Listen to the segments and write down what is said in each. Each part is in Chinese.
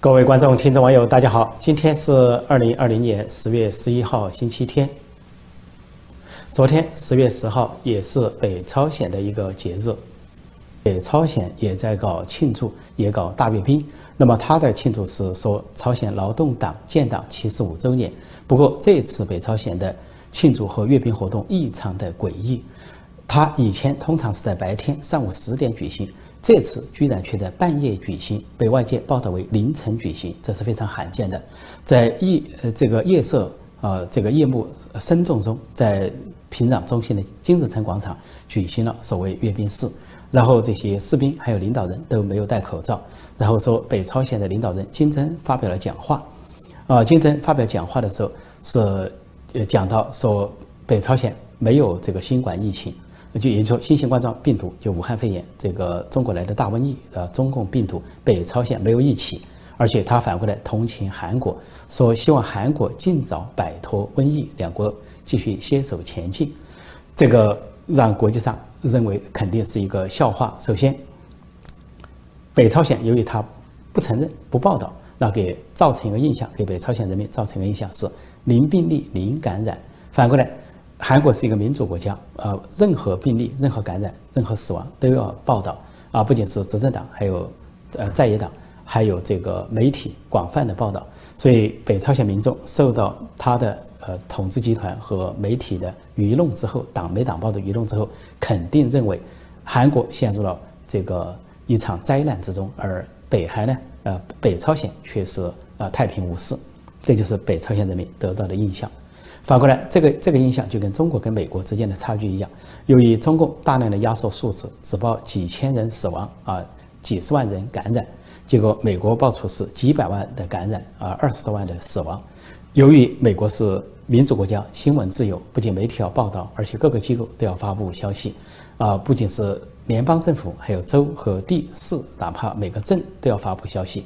各位观众、听众、网友，大家好！今天是二零二零年十月十一号，星期天。昨天十月十号也是北朝鲜的一个节日，北朝鲜也在搞庆祝，也搞大阅兵。那么他的庆祝是说朝鲜劳动党建党七十五周年。不过这次北朝鲜的庆祝和阅兵活动异常的诡异，他以前通常是在白天上午十点举行。这次居然却在半夜举行，被外界报道为凌晨举行，这是非常罕见的。在夜呃这个夜色啊这个夜幕深重中，在平壤中心的金日成广场举行了所谓阅兵式，然后这些士兵还有领导人都没有戴口罩，然后说北朝鲜的领导人金正发表了讲话，啊金正发表讲话的时候是呃讲到说北朝鲜没有这个新冠疫情。就也就说，新型冠状病毒就武汉肺炎这个中国来的大瘟疫，呃，中共病毒北朝鲜没有一起，而且他反过来同情韩国，说希望韩国尽早摆脱瘟疫，两国继续携手前进，这个让国际上认为肯定是一个笑话。首先，北朝鲜由于他不承认、不报道，那给造成一个印象，给北朝鲜人民造成一个印象是零病例、零感染，反过来。韩国是一个民主国家，呃，任何病例、任何感染、任何死亡都要报道啊！不仅是执政党，还有呃在野党，还有这个媒体广泛的报道。所以，北朝鲜民众受到他的呃统治集团和媒体的愚弄之后，党媒党报的愚弄之后，肯定认为韩国陷入了这个一场灾难之中，而北韩呢，呃，北朝鲜却是呃太平无事。这就是北朝鲜人民得到的印象。反过来，这个这个印象就跟中国跟美国之间的差距一样。由于中共大量的压缩数字，只报几千人死亡啊，几十万人感染，结果美国爆出是几百万的感染啊，二十多万的死亡。由于美国是民主国家，新闻自由，不仅媒体要报道，而且各个机构都要发布消息啊，不仅是联邦政府，还有州和地市，哪怕每个镇都要发布消息，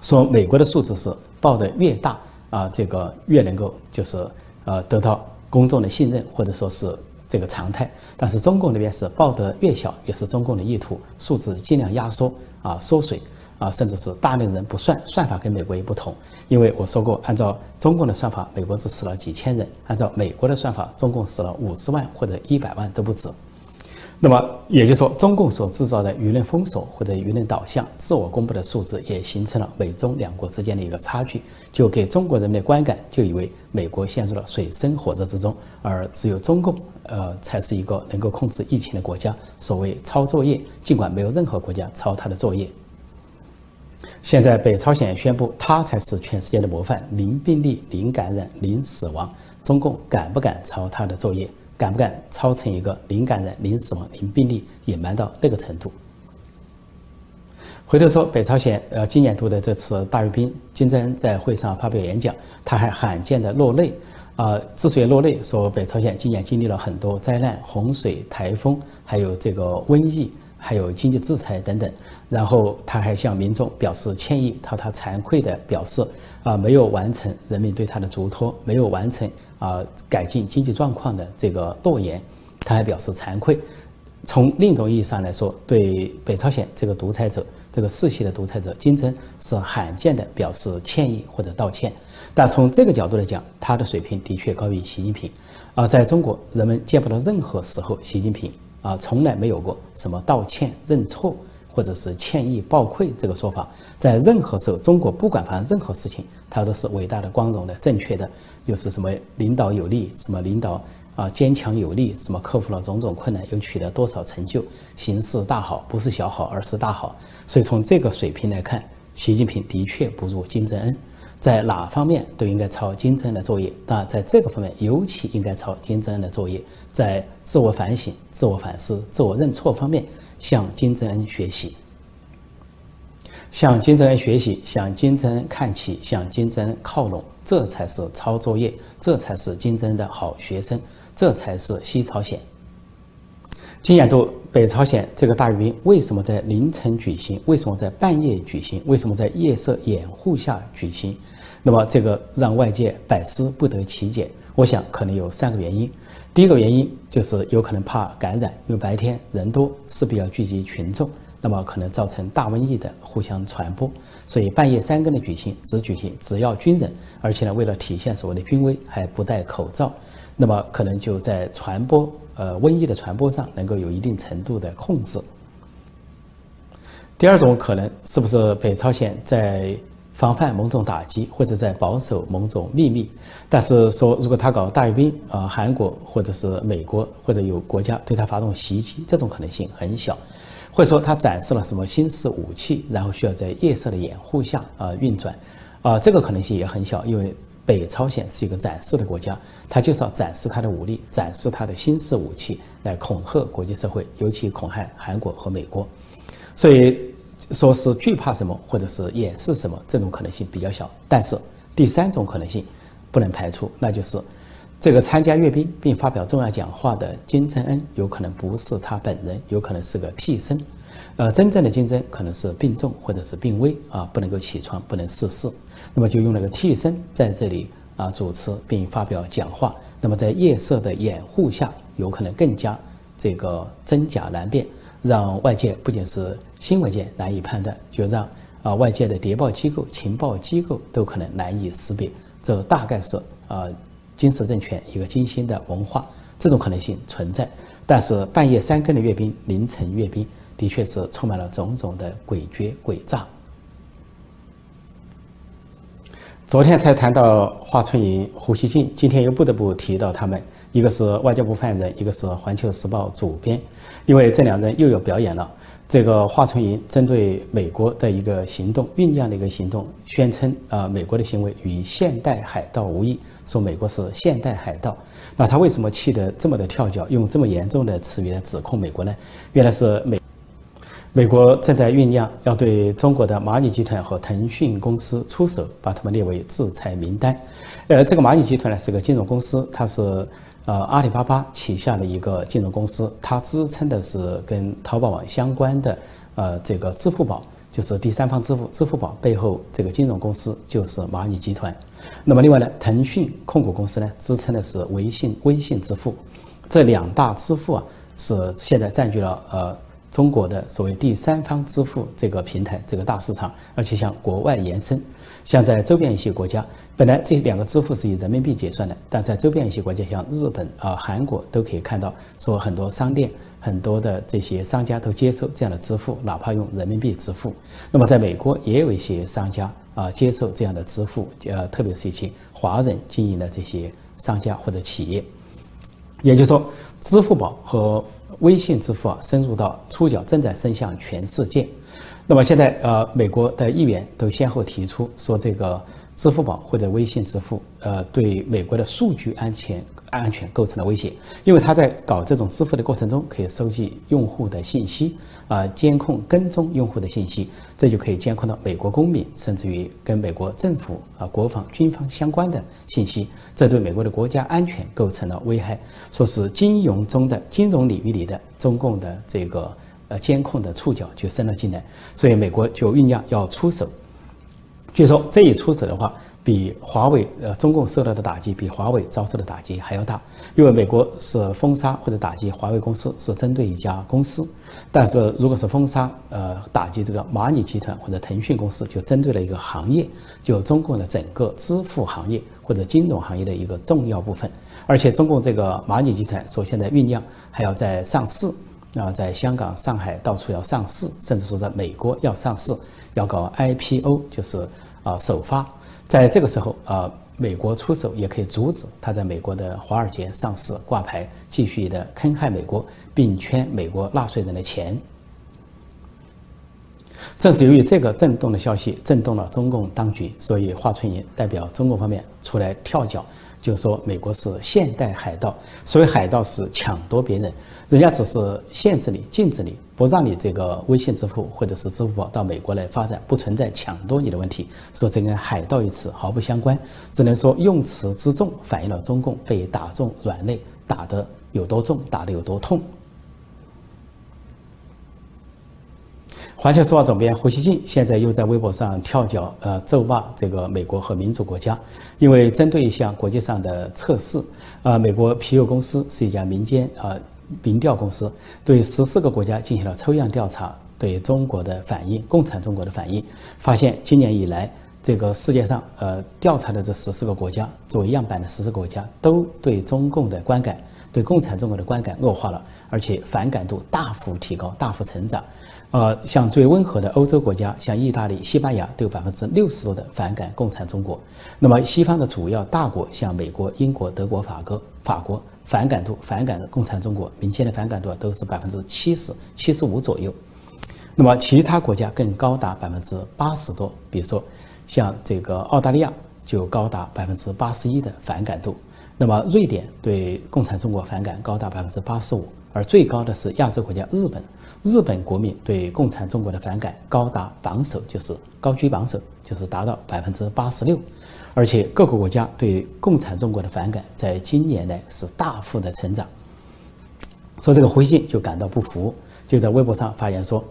说美国的数字是报的越大。啊，这个越能够就是呃得到公众的信任，或者说是这个常态。但是中共那边是报得越小，也是中共的意图，数字尽量压缩啊缩水啊，甚至是大量人不算，算法跟美国也不同。因为我说过，按照中共的算法，美国只死了几千人；按照美国的算法，中共死了五十万或者一百万都不止。那么也就是说，中共所制造的舆论封锁或者舆论导向、自我公布的数字，也形成了美中两国之间的一个差距，就给中国人民的观感，就以为美国陷入了水深火热之中，而只有中共，呃，才是一个能够控制疫情的国家。所谓抄作业，尽管没有任何国家抄他的作业。现在北朝鲜宣布，他才是全世界的模范，零病例、零感染、零死亡。中共敢不敢抄他的作业？敢不敢抄成一个零感染、零死亡、零病例，隐瞒到那个程度？回头说，北朝鲜呃今年度的这次大阅兵，金正恩在会上发表演讲，他还罕见的落泪。啊，之所以落泪，说北朝鲜今年经历了很多灾难，洪水、台风，还有这个瘟疫，还有经济制裁等等。然后他还向民众表示歉意，他他惭愧的表示啊，没有完成人民对他的嘱托，没有完成。啊，改进经济状况的这个诺言，他还表示惭愧。从另一种意义上来说，对北朝鲜这个独裁者、这个世袭的独裁者金正是罕见的表示歉意或者道歉。但从这个角度来讲，他的水平的确高于习近平。啊，在中国，人们见不到任何时候习近平啊从来没有过什么道歉、认错。或者是歉意报愧这个说法，在任何时候，中国不管发生任何事情，它都是伟大的、光荣的、正确的，又是什么领导有力，什么领导啊坚强有力，什么克服了种种困难，又取得多少成就，形势大好，不是小好，而是大好。所以从这个水平来看，习近平的确不如金正恩，在哪方面都应该抄金正恩的作业，那在这个方面尤其应该抄金正恩的作业，在自我反省、自我反思、自我认错方面。向金正恩学习，向金正恩学习，向金正恩看齐，向金正恩靠拢，这才是抄作业，这才是金正恩的好学生，这才是西朝鲜。今年度北朝鲜这个大阅兵为什么在凌晨举行？为什么在半夜举行？为什么在夜色掩护下举行？那么这个让外界百思不得其解。我想可能有三个原因。第一个原因就是有可能怕感染，因为白天人多，势必要聚集群众。那么可能造成大瘟疫的互相传播。所以半夜三更的举行，只举行只要军人，而且呢，为了体现所谓的军威，还不戴口罩，那么可能就在传播呃瘟疫的传播上能够有一定程度的控制。第二种可能是不是北朝鲜在防范某种打击，或者在保守某种秘密？但是说如果他搞大阅兵啊，韩国或者是美国或者有国家对他发动袭击，这种可能性很小。或者说他展示了什么新式武器，然后需要在夜色的掩护下啊运转，啊这个可能性也很小，因为北朝鲜是一个展示的国家，他就是要展示他的武力，展示他的新式武器来恐吓国际社会，尤其恐吓韩国和美国，所以说是惧怕什么或者是掩饰什么，这种可能性比较小。但是第三种可能性不能排除，那就是。这个参加阅兵并发表重要讲话的金正恩，有可能不是他本人，有可能是个替身。呃，真正的金正可能是病重或者是病危啊，不能够起床，不能逝世。那么就用了个替身在这里啊主持并发表讲话。那么在夜色的掩护下，有可能更加这个真假难辨，让外界不仅是新闻界难以判断，就让啊外界的谍报机构、情报机构都可能难以识别。这大概是啊。金氏政权一个精心的文化，这种可能性存在，但是半夜三更的阅兵、凌晨阅兵，的确是充满了种种的诡谲诡诈。昨天才谈到华春莹、胡锡进，今天又不得不提到他们，一个是外交部发言人，一个是环球时报主编，因为这两人又有表演了。这个华春莹针对美国的一个行动酝酿的一个行动，宣称啊美国的行为与现代海盗无异，说美国是现代海盗。那他为什么气得这么的跳脚，用这么严重的词语来指控美国呢？原来是美美国正在酝酿要对中国的蚂蚁集团和腾讯公司出手，把他们列为制裁名单。呃，这个蚂蚁集团呢是个金融公司，它是。呃，阿里巴巴旗下的一个金融公司，它支撑的是跟淘宝网相关的，呃，这个支付宝就是第三方支付，支付宝背后这个金融公司就是蚂蚁集团。那么另外呢，腾讯控股公司呢支撑的是微信，微信支付，这两大支付啊是现在占据了呃中国的所谓第三方支付这个平台这个大市场，而且向国外延伸。像在周边一些国家，本来这两个支付是以人民币结算的，但在周边一些国家，像日本啊、韩国，都可以看到，说很多商店、很多的这些商家都接受这样的支付，哪怕用人民币支付。那么在美国也有一些商家啊接受这样的支付，呃，特别是一些华人经营的这些商家或者企业。也就是说，支付宝和微信支付啊，深入到触角正在伸向全世界。那么现在，呃，美国的议员都先后提出说，这个支付宝或者微信支付，呃，对美国的数据安全安全构成了威胁，因为他在搞这种支付的过程中，可以收集用户的信息，啊，监控跟踪用户的信息，这就可以监控到美国公民，甚至于跟美国政府啊、国防、军方相关的信息，这对美国的国家安全构成了危害，说是金融中的金融领域里的中共的这个。呃，监控的触角就伸了进来，所以美国就酝酿要出手。据说这一出手的话，比华为呃中共受到的打击，比华为遭受的打击还要大。因为美国是封杀或者打击华为公司，是针对一家公司；但是如果是封杀呃打击这个蚂蚁集团或者腾讯公司，就针对了一个行业，就中共的整个支付行业或者金融行业的一个重要部分。而且中共这个蚂蚁集团说现在酝酿还要在上市。啊，在香港、上海到处要上市，甚至说在美国要上市，要搞 IPO，就是啊首发。在这个时候啊，美国出手也可以阻止他在美国的华尔街上市挂牌，继续的坑害美国，并圈美国纳税人的钱。正是由于这个震动的消息震动了中共当局，所以华春莹代表中共方面出来跳脚。就说美国是现代海盗，所谓海盗是抢夺别人，人家只是限制你、禁止你，不让你这个微信支付或者是支付宝到美国来发展，不存在抢夺你的问题。说这跟海盗一词毫不相关，只能说用词之重反映了中共被打中软肋，打得有多重，打得有多痛。环球时报总编胡锡进现在又在微博上跳脚，呃，咒骂这个美国和民主国家，因为针对一项国际上的测试，啊，美国皮尤公司是一家民间啊民调公司，对十四个国家进行了抽样调查，对中国的反应，共产中国的反应，发现今年以来，这个世界上呃调查的这十四个国家作为样板的十四个国家，都对中共的观感，对共产中国的观感恶化了，而且反感度大幅提高，大幅成长。呃，像最温和的欧洲国家，像意大利、西班牙，都有百分之六十多的反感共产中国。那么西方的主要大国，像美国、英国、德国、法国、法国，反感度反感的共产中国，民间的反感度都是百分之七十七十五左右。那么其他国家更高达百分之八十多，比如说像这个澳大利亚就高达百分之八十一的反感度。那么瑞典对共产中国反感高达百分之八十五，而最高的是亚洲国家日本。日本国民对共产中国的反感高达榜首，就是高居榜首，就是达到百分之八十六，而且各个国家对共产中国的反感在今年呢是大幅的成长。说这个胡锡进就感到不服，就在微博上发言说：“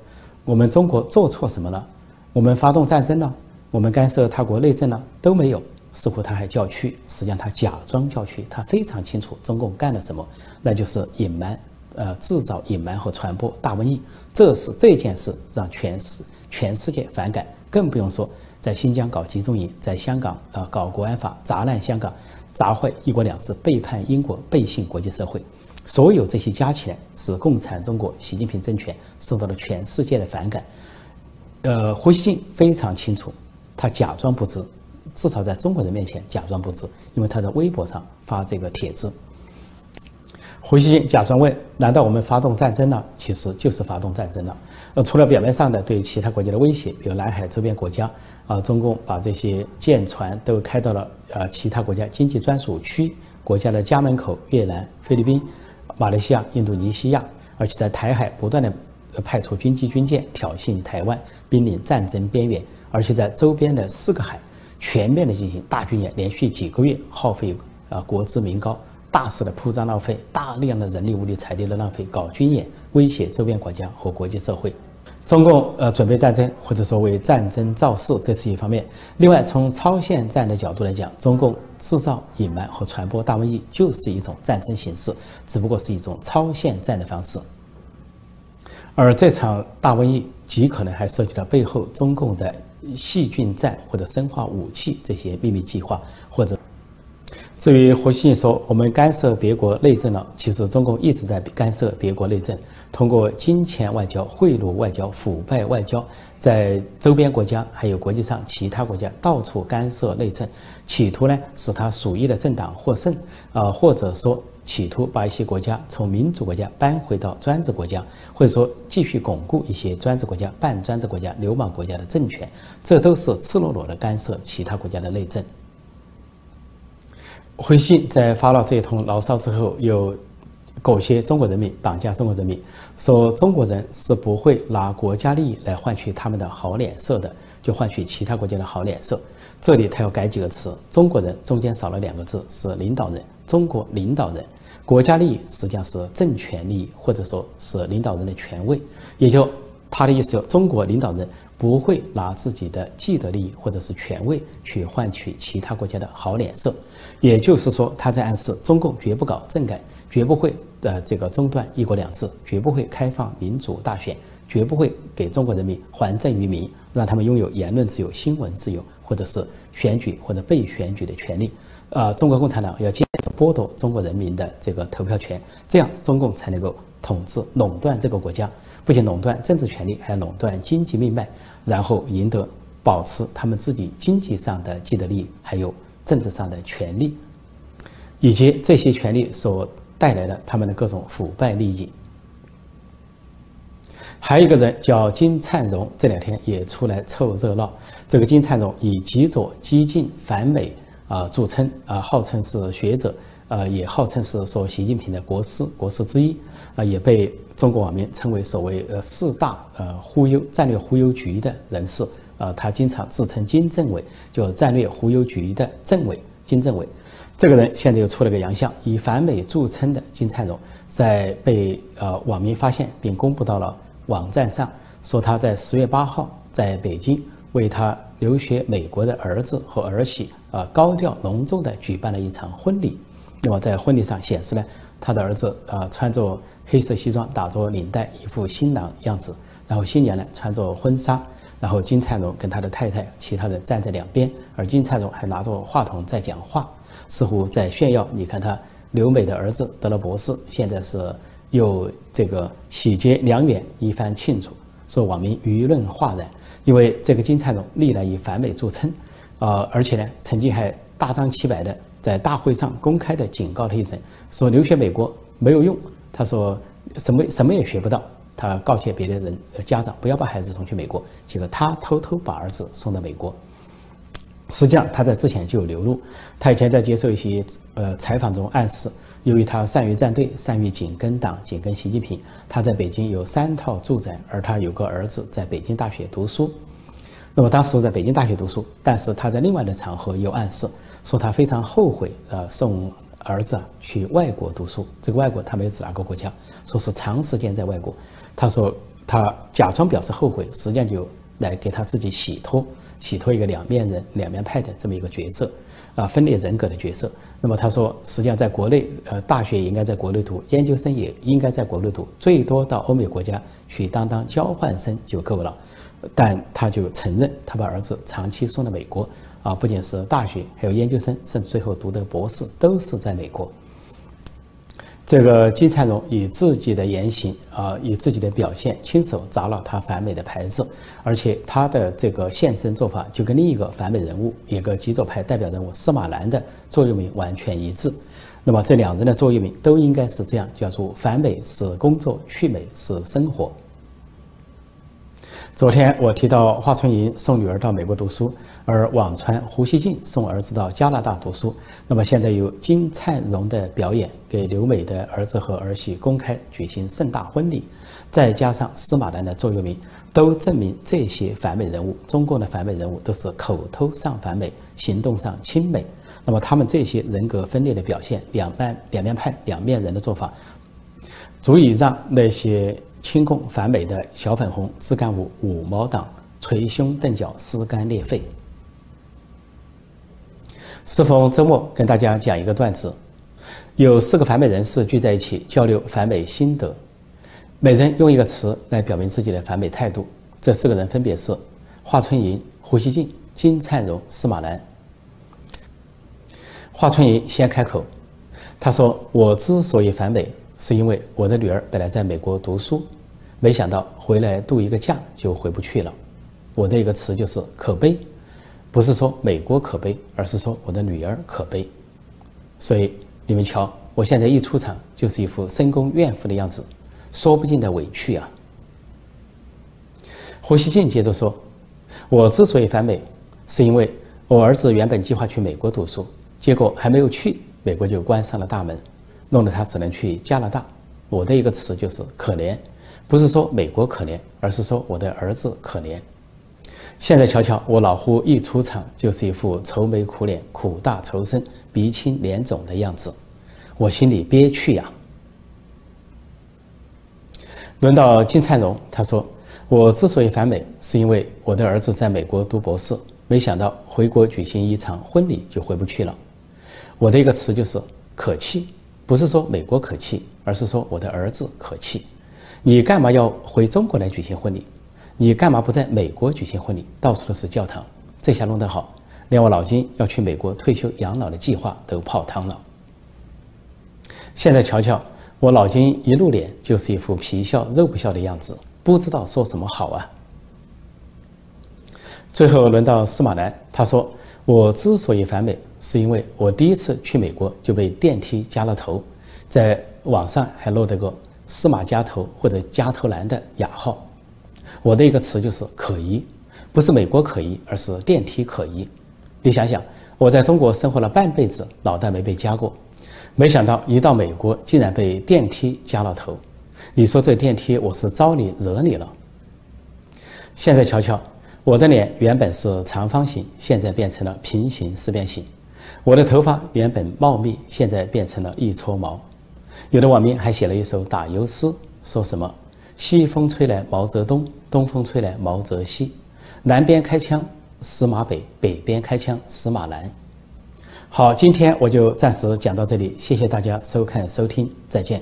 我们中国做错什么了？我们发动战争了？我们干涉他国内政了？都没有。”似乎他还叫屈，实际上他假装叫屈，他非常清楚中共干了什么，那就是隐瞒。呃，制造、隐瞒和传播大瘟疫，这是这件事让全世全世界反感，更不用说在新疆搞集中营，在香港啊搞国安法，砸烂香港，砸坏一国两制，背叛英国，背信国际社会，所有这些加起来，使共产中国习近平政权受到了全世界的反感。呃，胡锡进非常清楚，他假装不知，至少在中国人面前假装不知，因为他在微博上发这个帖子。胡锡进假装问：“难道我们发动战争了？其实就是发动战争了。呃，除了表面上的对其他国家的威胁，比如南海周边国家，啊，中共把这些舰船都开到了呃其他国家经济专属区国家的家门口，越南、菲律宾、马来西亚、印度尼西亚，而且在台海不断的派出军机军舰挑衅台湾，濒临战争边缘，而且在周边的四个海全面的进行大军演，连续几个月耗费啊国资民膏。”大肆的铺张浪费，大量的人力物力财力的浪费，搞军演威胁周边国家和国际社会。中共呃准备战争，或者说为战争造势，这是一方面。另外，从超限战的角度来讲，中共制造、隐瞒和传播大瘟疫就是一种战争形式，只不过是一种超限战的方式。而这场大瘟疫极可能还涉及到背后中共的细菌战或者生化武器这些秘密计划，或者。至于胡锡进说我们干涉别国内政了，其实中共一直在干涉别国内政，通过金钱外交、贿赂外交、腐败外交，在周边国家还有国际上其他国家到处干涉内政，企图呢使他属意的政党获胜，啊，或者说企图把一些国家从民主国家搬回到专制国家，或者说继续巩固一些专制国家、半专制国家、流氓国家的政权，这都是赤裸裸的干涉其他国家的内政。回信在发了这一通牢骚之后，又裹挟中国人民，绑架中国人民，说中国人是不会拿国家利益来换取他们的好脸色的，就换取其他国家的好脸色。这里他要改几个词，中国人中间少了两个字，是领导人，中国领导人，国家利益实际上是政权利益，或者说是领导人的权位，也就他的意思，就中国领导人。不会拿自己的既得利益或者是权位去换取其他国家的好脸色，也就是说，他在暗示中共绝不搞政改，绝不会呃这个中断一国两制，绝不会开放民主大选，绝不会给中国人民还政于民，让他们拥有言论自由、新闻自由，或者是选举或者被选举的权利。呃，中国共产党要坚持剥夺中国人民的这个投票权，这样中共才能够统治垄断这个国家。不仅垄断政治权利，还要垄断经济命脉，然后赢得保持他们自己经济上的既得利益，还有政治上的权利，以及这些权利所带来的他们的各种腐败利益。还有一个人叫金灿荣，这两天也出来凑热闹。这个金灿荣以极左、激进、反美啊著称啊，号称是学者。呃，也号称是说习近平的国师，国师之一，啊，也被中国网民称为所谓呃四大呃忽悠战略忽悠局的人士，啊，他经常自称金政委，就战略忽悠局的政委金政委。这个人现在又出了个洋相，以反美著称的金灿荣，在被呃网民发现并公布到了网站上，说他在十月八号在北京为他留学美国的儿子和儿媳啊高调隆重的举办了一场婚礼。那么在婚礼上显示呢，他的儿子啊穿着黑色西装，打着领带，一副新郎样子。然后新娘呢穿着婚纱，然后金灿荣跟他的太太，其他人站在两边，而金灿荣还拿着话筒在讲话，似乎在炫耀。你看他留美的儿子得了博士，现在是又这个喜结良缘，一番庆祝，说网民舆论哗然。因为这个金灿荣历来以反美著称，啊，而且呢曾经还大张旗摆的在大会上公开的警告了一声，说留学美国没有用，他说什么什么也学不到。他告诫别的人，呃家长不要把孩子送去美国。结果他偷偷把儿子送到美国。实际上他在之前就有流露。他以前在接受一些呃采访中暗示，由于他善于站队，善于紧跟党、紧跟习近平，他在北京有三套住宅，而他有个儿子在北京大学读书。那么当时在北京大学读书，但是他在另外的场合有暗示，说他非常后悔呃送儿子啊去外国读书。这个外国他没有指哪个国家，说是长时间在外国。他说他假装表示后悔，实际上就来给他自己洗脱，洗脱一个两面人、两面派的这么一个角色，啊，分裂人格的角色。那么他说，实际上在国内，呃，大学也应该在国内读，研究生也应该在国内读，最多到欧美国家去当当交换生就够了。但他就承认，他把儿子长期送到美国，啊，不仅是大学，还有研究生，甚至最后读的博士都是在美国。这个金灿荣以自己的言行啊，以自己的表现，亲手砸了他反美的牌子，而且他的这个现身做法就跟另一个反美人物，一个极左派代表人物司马南的座右铭完全一致。那么这两人的座右铭都应该是这样，叫做“反美是工作，去美是生活”。昨天我提到华春莹送女儿到美国读书，而网传胡锡进送儿子到加拿大读书。那么现在有金灿荣的表演，给留美的儿子和儿媳公开举行盛大婚礼，再加上司马南的座右铭，都证明这些反美人物，中共的反美人物都是口头上反美，行动上亲美。那么他们这些人格分裂的表现，两面两面派、两面人的做法，足以让那些。亲共反美的小粉红自干五五毛党捶胸顿脚撕肝裂肺。适逢周末，跟大家讲一个段子：有四个反美人士聚在一起交流反美心得，每人用一个词来表明自己的反美态度。这四个人分别是华春莹、胡锡进、金灿荣、司马南。华春莹先开口，他说：“我之所以反美。”是因为我的女儿本来在美国读书，没想到回来度一个假就回不去了。我的一个词就是可悲，不是说美国可悲，而是说我的女儿可悲。所以你们瞧，我现在一出场就是一副深宫怨妇的样子，说不尽的委屈啊。胡锡进接着说：“我之所以反美，是因为我儿子原本计划去美国读书，结果还没有去，美国就关上了大门。”弄得他只能去加拿大。我的一个词就是可怜，不是说美国可怜，而是说我的儿子可怜。现在瞧瞧，我老胡一出场就是一副愁眉苦脸、苦大仇深、鼻青脸肿的样子，我心里憋屈呀。轮到金灿荣，他说：“我之所以反美，是因为我的儿子在美国读博士，没想到回国举行一场婚礼就回不去了。”我的一个词就是可气。不是说美国可气，而是说我的儿子可气。你干嘛要回中国来举行婚礼？你干嘛不在美国举行婚礼？到处都是教堂，这下弄得好，连我老金要去美国退休养老的计划都泡汤了。现在瞧瞧，我老金一露脸就是一副皮笑肉不笑的样子，不知道说什么好啊。最后轮到司马南，他说：“我之所以反美。”是因为我第一次去美国就被电梯夹了头，在网上还落得个“司马夹头”或者“夹头男”的雅号。我的一个词就是可疑，不是美国可疑，而是电梯可疑。你想想，我在中国生活了半辈子，脑袋没被夹过，没想到一到美国竟然被电梯夹了头。你说这电梯我是招你惹你了？现在瞧瞧，我的脸原本是长方形，现在变成了平行四边形。我的头发原本茂密，现在变成了一撮毛。有的网民还写了一首打油诗，说什么“西风吹来毛泽东，东风吹来毛泽西，南边开枪司马北，北边开枪司马南”。好，今天我就暂时讲到这里，谢谢大家收看收听，再见。